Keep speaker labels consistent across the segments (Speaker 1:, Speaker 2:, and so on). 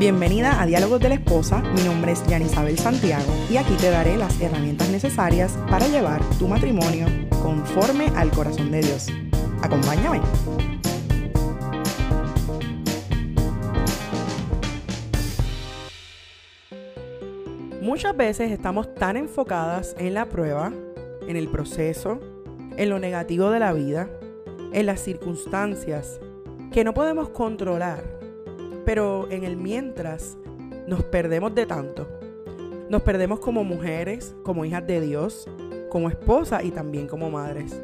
Speaker 1: Bienvenida a Diálogos de la Esposa, mi nombre es Yanisabel Santiago y aquí te daré las herramientas necesarias para llevar tu matrimonio conforme al corazón de Dios. Acompáñame. Muchas veces estamos tan enfocadas en la prueba, en el proceso, en lo negativo de la vida, en las circunstancias, que no podemos controlar. Pero en el mientras nos perdemos de tanto. Nos perdemos como mujeres, como hijas de Dios, como esposas y también como madres.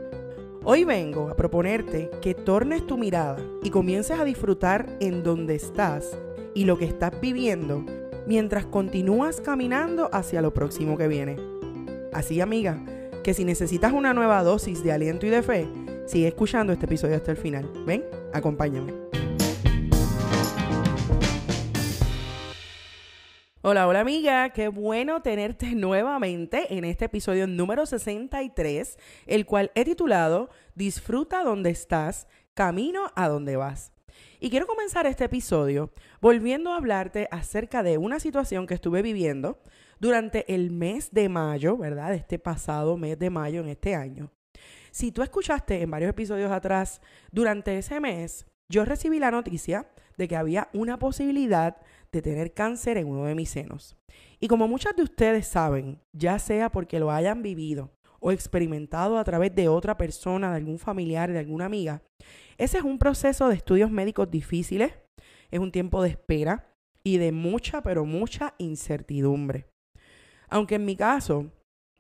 Speaker 1: Hoy vengo a proponerte que tornes tu mirada y comiences a disfrutar en donde estás y lo que estás viviendo mientras continúas caminando hacia lo próximo que viene. Así, amiga, que si necesitas una nueva dosis de aliento y de fe, sigue escuchando este episodio hasta el final. Ven, acompáñame. Hola, hola amiga, qué bueno tenerte nuevamente en este episodio número 63, el cual he titulado Disfruta donde estás, camino a donde vas. Y quiero comenzar este episodio volviendo a hablarte acerca de una situación que estuve viviendo durante el mes de mayo, ¿verdad? Este pasado mes de mayo en este año. Si tú escuchaste en varios episodios atrás, durante ese mes, yo recibí la noticia de que había una posibilidad de tener cáncer en uno de mis senos. Y como muchas de ustedes saben, ya sea porque lo hayan vivido o experimentado a través de otra persona, de algún familiar, de alguna amiga, ese es un proceso de estudios médicos difíciles, es un tiempo de espera y de mucha, pero mucha incertidumbre. Aunque en mi caso,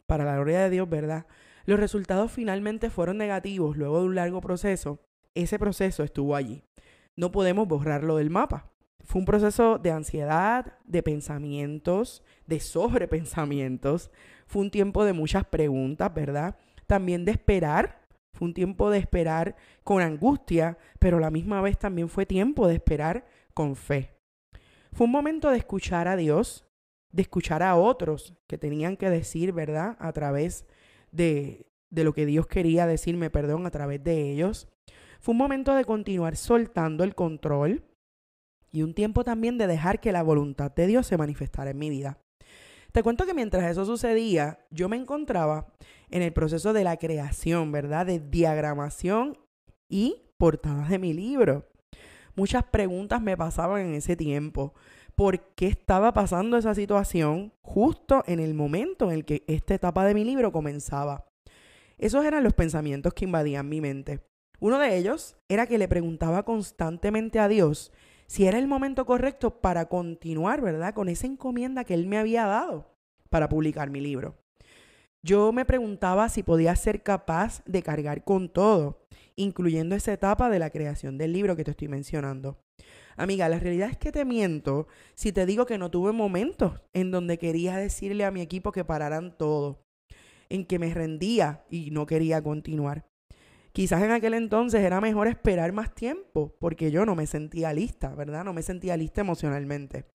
Speaker 1: para la gloria de Dios, ¿verdad? Los resultados finalmente fueron negativos luego de un largo proceso. Ese proceso estuvo allí. No podemos borrarlo del mapa. Fue un proceso de ansiedad, de pensamientos, de sobrepensamientos. Fue un tiempo de muchas preguntas, ¿verdad? También de esperar. Fue un tiempo de esperar con angustia, pero la misma vez también fue tiempo de esperar con fe. Fue un momento de escuchar a Dios, de escuchar a otros que tenían que decir, ¿verdad? A través de, de lo que Dios quería decirme, perdón, a través de ellos. Fue un momento de continuar soltando el control y un tiempo también de dejar que la voluntad de Dios se manifestara en mi vida. Te cuento que mientras eso sucedía, yo me encontraba en el proceso de la creación, ¿verdad? De diagramación y portadas de mi libro. Muchas preguntas me pasaban en ese tiempo por qué estaba pasando esa situación justo en el momento en el que esta etapa de mi libro comenzaba. Esos eran los pensamientos que invadían mi mente. Uno de ellos era que le preguntaba constantemente a Dios si era el momento correcto para continuar, ¿verdad? Con esa encomienda que Él me había dado para publicar mi libro. Yo me preguntaba si podía ser capaz de cargar con todo, incluyendo esa etapa de la creación del libro que te estoy mencionando. Amiga, la realidad es que te miento si te digo que no tuve momentos en donde quería decirle a mi equipo que pararan todo, en que me rendía y no quería continuar. Quizás en aquel entonces era mejor esperar más tiempo porque yo no me sentía lista, ¿verdad? No me sentía lista emocionalmente.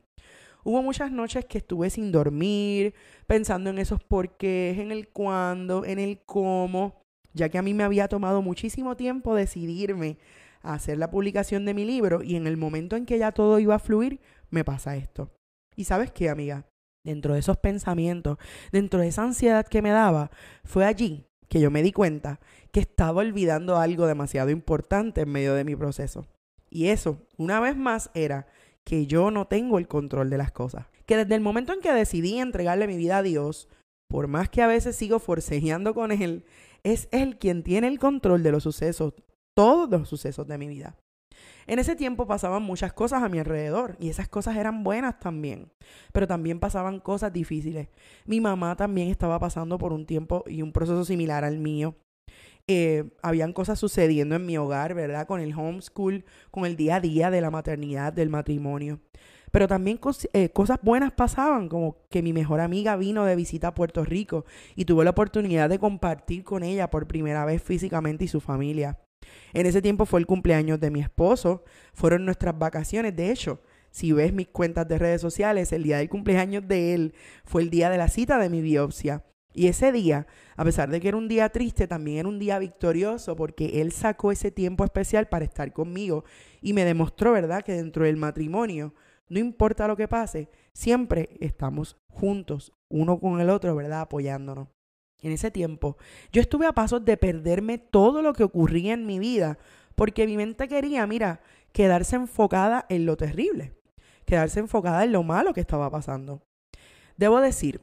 Speaker 1: Hubo muchas noches que estuve sin dormir, pensando en esos porqués, en el cuándo, en el cómo, ya que a mí me había tomado muchísimo tiempo decidirme a hacer la publicación de mi libro y en el momento en que ya todo iba a fluir, me pasa esto. Y sabes qué, amiga, dentro de esos pensamientos, dentro de esa ansiedad que me daba, fue allí que yo me di cuenta que estaba olvidando algo demasiado importante en medio de mi proceso. Y eso, una vez más, era que yo no tengo el control de las cosas. Que desde el momento en que decidí entregarle mi vida a Dios, por más que a veces sigo forcejeando con Él, es Él quien tiene el control de los sucesos todos los sucesos de mi vida. En ese tiempo pasaban muchas cosas a mi alrededor y esas cosas eran buenas también, pero también pasaban cosas difíciles. Mi mamá también estaba pasando por un tiempo y un proceso similar al mío. Eh, habían cosas sucediendo en mi hogar, ¿verdad? Con el homeschool, con el día a día de la maternidad, del matrimonio. Pero también eh, cosas buenas pasaban, como que mi mejor amiga vino de visita a Puerto Rico y tuve la oportunidad de compartir con ella por primera vez físicamente y su familia. En ese tiempo fue el cumpleaños de mi esposo, fueron nuestras vacaciones. De hecho, si ves mis cuentas de redes sociales, el día del cumpleaños de él fue el día de la cita de mi biopsia. Y ese día, a pesar de que era un día triste, también era un día victorioso porque él sacó ese tiempo especial para estar conmigo y me demostró, ¿verdad?, que dentro del matrimonio no importa lo que pase, siempre estamos juntos, uno con el otro, ¿verdad? Apoyándonos. En ese tiempo, yo estuve a pasos de perderme todo lo que ocurría en mi vida, porque mi mente quería, mira, quedarse enfocada en lo terrible, quedarse enfocada en lo malo que estaba pasando. Debo decir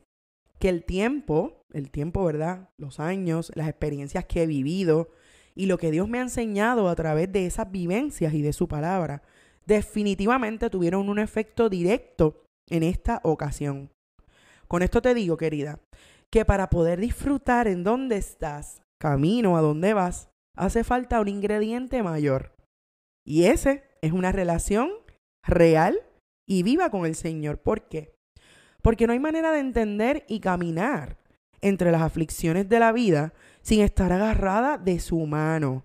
Speaker 1: que el tiempo, el tiempo, ¿verdad? Los años, las experiencias que he vivido y lo que Dios me ha enseñado a través de esas vivencias y de su palabra, definitivamente tuvieron un efecto directo en esta ocasión. Con esto te digo, querida, que para poder disfrutar en dónde estás, camino a dónde vas, hace falta un ingrediente mayor. Y ese es una relación real y viva con el Señor. ¿Por qué? Porque no hay manera de entender y caminar entre las aflicciones de la vida sin estar agarrada de su mano.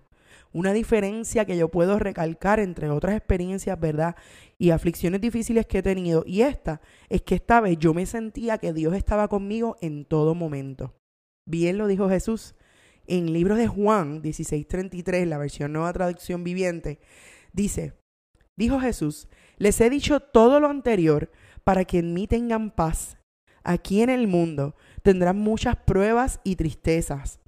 Speaker 1: Una diferencia que yo puedo recalcar entre otras experiencias, ¿verdad? Y aflicciones difíciles que he tenido. Y esta es que esta vez yo me sentía que Dios estaba conmigo en todo momento. Bien lo dijo Jesús en el libro de Juan 16:33, la versión nueva traducción viviente. Dice, dijo Jesús, les he dicho todo lo anterior para que en mí tengan paz. Aquí en el mundo tendrán muchas pruebas y tristezas.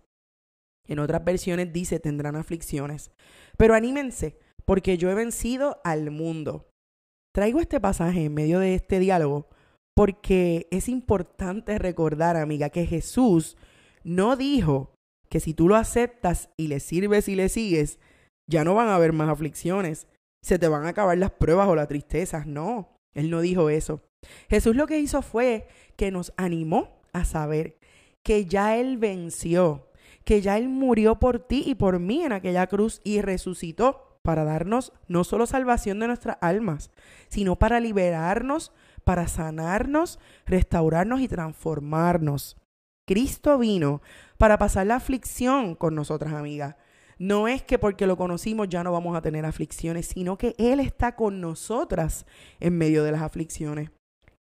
Speaker 1: En otras versiones dice tendrán aflicciones. Pero anímense, porque yo he vencido al mundo. Traigo este pasaje en medio de este diálogo porque es importante recordar, amiga, que Jesús no dijo que si tú lo aceptas y le sirves y le sigues, ya no van a haber más aflicciones, se te van a acabar las pruebas o las tristezas. No, Él no dijo eso. Jesús lo que hizo fue que nos animó a saber que ya Él venció, que ya Él murió por ti y por mí en aquella cruz y resucitó para darnos no solo salvación de nuestras almas, sino para liberarnos, para sanarnos, restaurarnos y transformarnos. Cristo vino para pasar la aflicción con nosotras, amigas. No es que porque lo conocimos ya no vamos a tener aflicciones, sino que Él está con nosotras en medio de las aflicciones.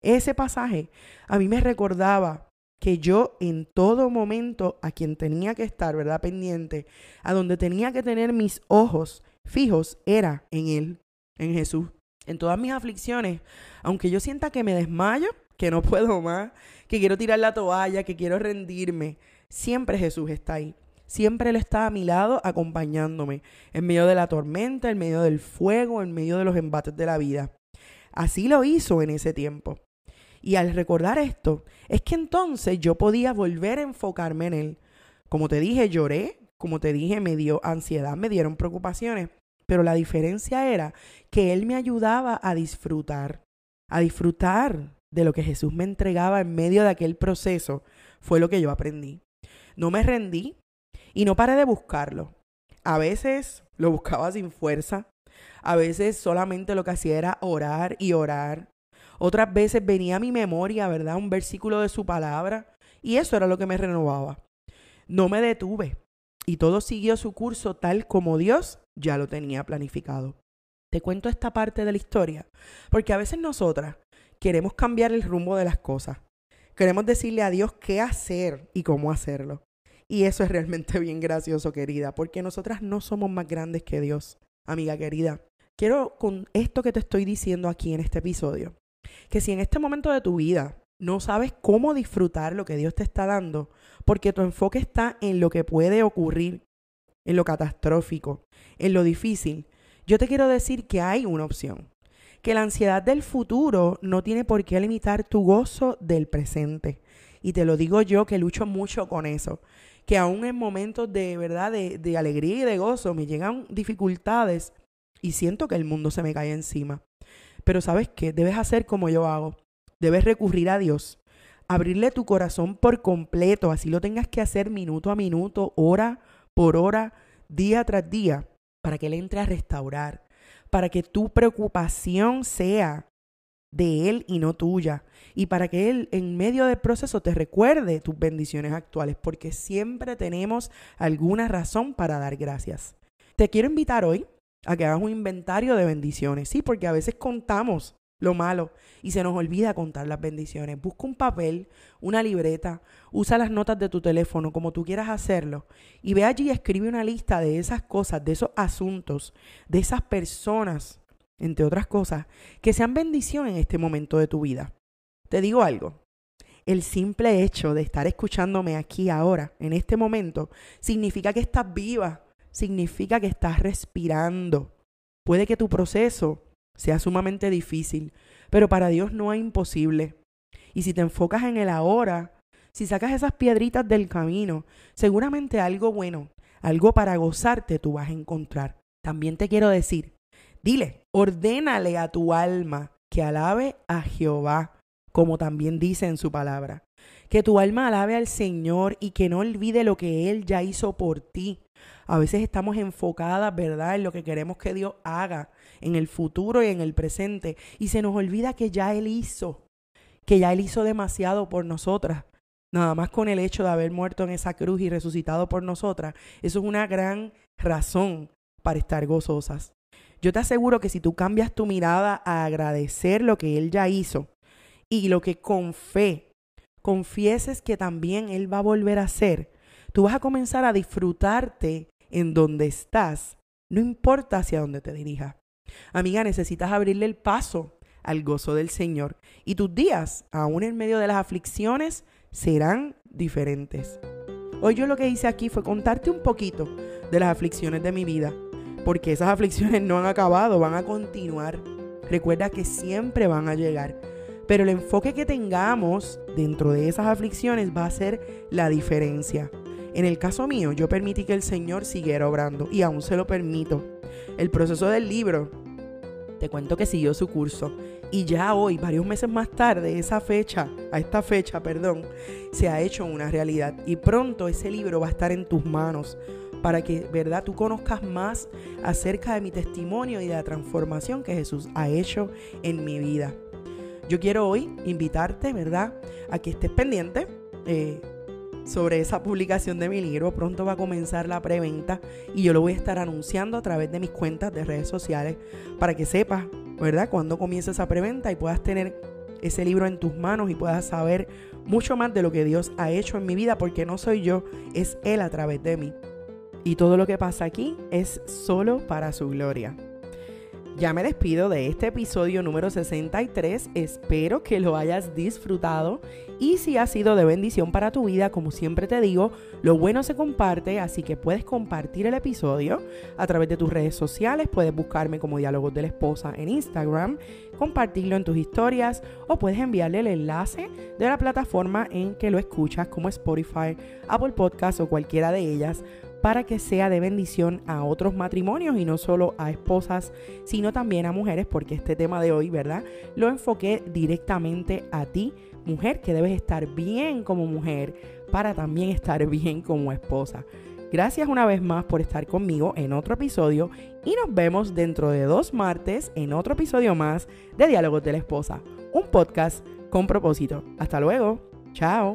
Speaker 1: Ese pasaje a mí me recordaba que yo en todo momento a quien tenía que estar, ¿verdad? Pendiente, a donde tenía que tener mis ojos fijos era en Él, en Jesús. En todas mis aflicciones, aunque yo sienta que me desmayo, que no puedo más, que quiero tirar la toalla, que quiero rendirme, siempre Jesús está ahí. Siempre Él está a mi lado acompañándome en medio de la tormenta, en medio del fuego, en medio de los embates de la vida. Así lo hizo en ese tiempo. Y al recordar esto, es que entonces yo podía volver a enfocarme en él. Como te dije, lloré, como te dije, me dio ansiedad, me dieron preocupaciones, pero la diferencia era que él me ayudaba a disfrutar, a disfrutar de lo que Jesús me entregaba en medio de aquel proceso, fue lo que yo aprendí. No me rendí y no paré de buscarlo. A veces lo buscaba sin fuerza, a veces solamente lo que hacía era orar y orar otras veces venía a mi memoria, ¿verdad? Un versículo de su palabra y eso era lo que me renovaba. No me detuve y todo siguió su curso tal como Dios ya lo tenía planificado. Te cuento esta parte de la historia porque a veces nosotras queremos cambiar el rumbo de las cosas. Queremos decirle a Dios qué hacer y cómo hacerlo. Y eso es realmente bien gracioso, querida, porque nosotras no somos más grandes que Dios, amiga querida. Quiero con esto que te estoy diciendo aquí en este episodio, que si en este momento de tu vida no sabes cómo disfrutar lo que Dios te está dando, porque tu enfoque está en lo que puede ocurrir, en lo catastrófico, en lo difícil, yo te quiero decir que hay una opción, que la ansiedad del futuro no tiene por qué limitar tu gozo del presente. Y te lo digo yo que lucho mucho con eso, que aún en momentos de verdad, de, de alegría y de gozo, me llegan dificultades y siento que el mundo se me cae encima. Pero sabes qué, debes hacer como yo hago. Debes recurrir a Dios, abrirle tu corazón por completo, así lo tengas que hacer minuto a minuto, hora por hora, día tras día, para que Él entre a restaurar, para que tu preocupación sea de Él y no tuya, y para que Él en medio del proceso te recuerde tus bendiciones actuales, porque siempre tenemos alguna razón para dar gracias. Te quiero invitar hoy a que hagas un inventario de bendiciones. Sí, porque a veces contamos lo malo y se nos olvida contar las bendiciones. Busca un papel, una libreta, usa las notas de tu teléfono como tú quieras hacerlo y ve allí y escribe una lista de esas cosas, de esos asuntos, de esas personas entre otras cosas, que sean bendición en este momento de tu vida. Te digo algo, el simple hecho de estar escuchándome aquí ahora, en este momento, significa que estás viva, significa que estás respirando. Puede que tu proceso sea sumamente difícil, pero para Dios no es imposible. Y si te enfocas en el ahora, si sacas esas piedritas del camino, seguramente algo bueno, algo para gozarte tú vas a encontrar. También te quiero decir, dile, ordénale a tu alma que alabe a Jehová, como también dice en su palabra. Que tu alma alabe al Señor y que no olvide lo que Él ya hizo por ti. A veces estamos enfocadas, ¿verdad?, en lo que queremos que Dios haga en el futuro y en el presente. Y se nos olvida que ya Él hizo, que ya Él hizo demasiado por nosotras. Nada más con el hecho de haber muerto en esa cruz y resucitado por nosotras, eso es una gran razón para estar gozosas. Yo te aseguro que si tú cambias tu mirada a agradecer lo que Él ya hizo y lo que con fe confieses que también Él va a volver a hacer, tú vas a comenzar a disfrutarte en donde estás, no importa hacia dónde te dirijas. Amiga, necesitas abrirle el paso al gozo del Señor y tus días, aún en medio de las aflicciones, serán diferentes. Hoy yo lo que hice aquí fue contarte un poquito de las aflicciones de mi vida, porque esas aflicciones no han acabado, van a continuar. Recuerda que siempre van a llegar, pero el enfoque que tengamos dentro de esas aflicciones va a ser la diferencia. En el caso mío, yo permití que el Señor siguiera obrando y aún se lo permito. El proceso del libro, te cuento que siguió su curso y ya hoy, varios meses más tarde, esa fecha, a esta fecha, perdón, se ha hecho una realidad. Y pronto ese libro va a estar en tus manos para que, ¿verdad?, tú conozcas más acerca de mi testimonio y de la transformación que Jesús ha hecho en mi vida. Yo quiero hoy invitarte, ¿verdad?, a que estés pendiente. Eh, sobre esa publicación de mi libro. Pronto va a comenzar la preventa y yo lo voy a estar anunciando a través de mis cuentas de redes sociales para que sepas ¿verdad? Cuando comienza esa preventa y puedas tener ese libro en tus manos y puedas saber mucho más de lo que Dios ha hecho en mi vida, porque no soy yo, es Él a través de mí. Y todo lo que pasa aquí es solo para su gloria. Ya me despido de este episodio número 63. Espero que lo hayas disfrutado. Y si ha sido de bendición para tu vida, como siempre te digo, lo bueno se comparte, así que puedes compartir el episodio a través de tus redes sociales, puedes buscarme como Diálogos de la Esposa en Instagram, compartirlo en tus historias o puedes enviarle el enlace de la plataforma en que lo escuchas como Spotify, Apple Podcast o cualquiera de ellas para que sea de bendición a otros matrimonios y no solo a esposas, sino también a mujeres, porque este tema de hoy, ¿verdad? Lo enfoqué directamente a ti, mujer, que debes estar bien como mujer para también estar bien como esposa. Gracias una vez más por estar conmigo en otro episodio y nos vemos dentro de dos martes en otro episodio más de Diálogos de la Esposa, un podcast con propósito. Hasta luego. Chao.